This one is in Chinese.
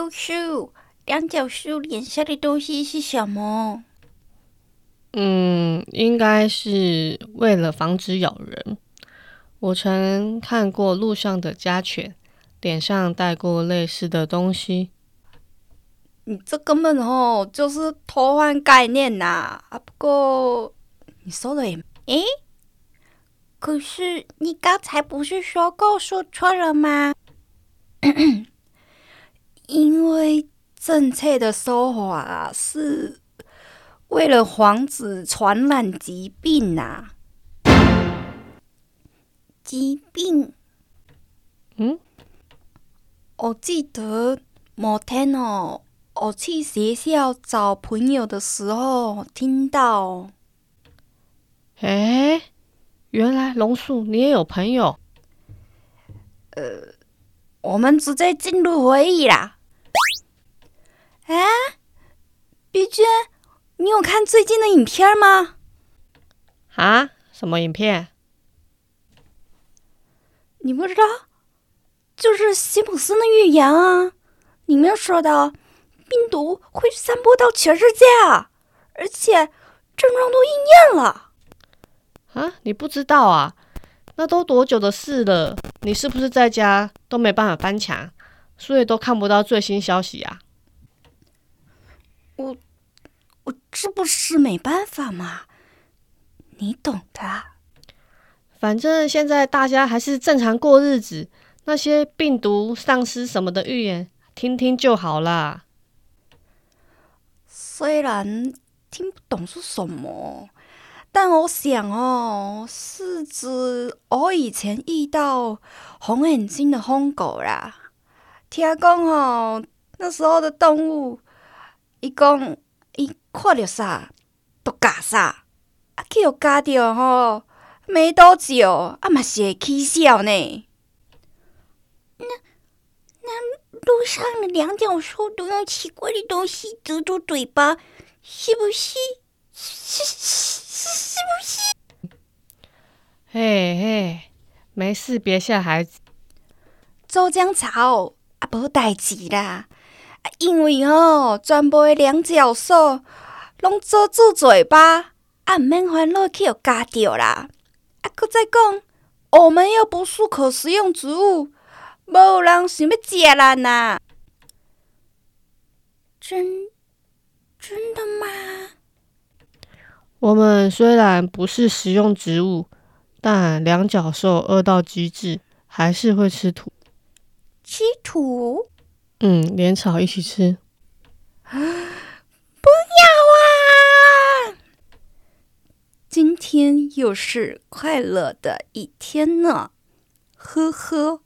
叔叔，两脚兽脸下的东西是什么？嗯，应该是为了防止咬人。我曾看过路上的家犬，脸上带过类似的东西。你这根本哦就是偷换概念呐！啊，不过你说的也……诶，可是你刚才不是说过说错了吗？正确的说法是为了防止传染疾病呐。疾病？嗯？我记得某天哦，我去学校找朋友的时候听到。哎，原来龙树你也有朋友？呃。我们直接进入回忆啦！哎，毕娟，你有看最近的影片吗？啊？什么影片？你不知道？就是辛普森的预言啊！里面说到病毒会散播到全世界啊，而且症状都应验了。啊？你不知道啊？那都多久的事了？你是不是在家都没办法翻墙，所以都看不到最新消息啊？我我这不是没办法吗？你懂的。反正现在大家还是正常过日子，那些病毒丧尸什么的预言，听听就好啦。虽然听不懂是什么。但我想哦，是指我以前遇到红眼睛的疯狗啦。听讲哦，那时候的动物，伊讲伊看到啥都嘎啥，啊，去有嘎着吼，没多久啊嘛是会起笑呢。那那路上的两脚兽都用奇怪的东西遮住嘴巴，是不是？是是。是不是？嘿嘿，没事，别吓孩子。周江草啊，无代志啦。因为哦，全部的两脚兽拢遮住嘴巴，啊，唔免烦恼去互夹着啦。啊，搁再讲，我们又不是可食用植物，无人想要食咱呐。真真的吗？我们虽然不是食用植物，但两脚兽饿到极致，还是会吃土。吃土？嗯，连草一起吃。不要啊！今天又是快乐的一天呢，呵呵。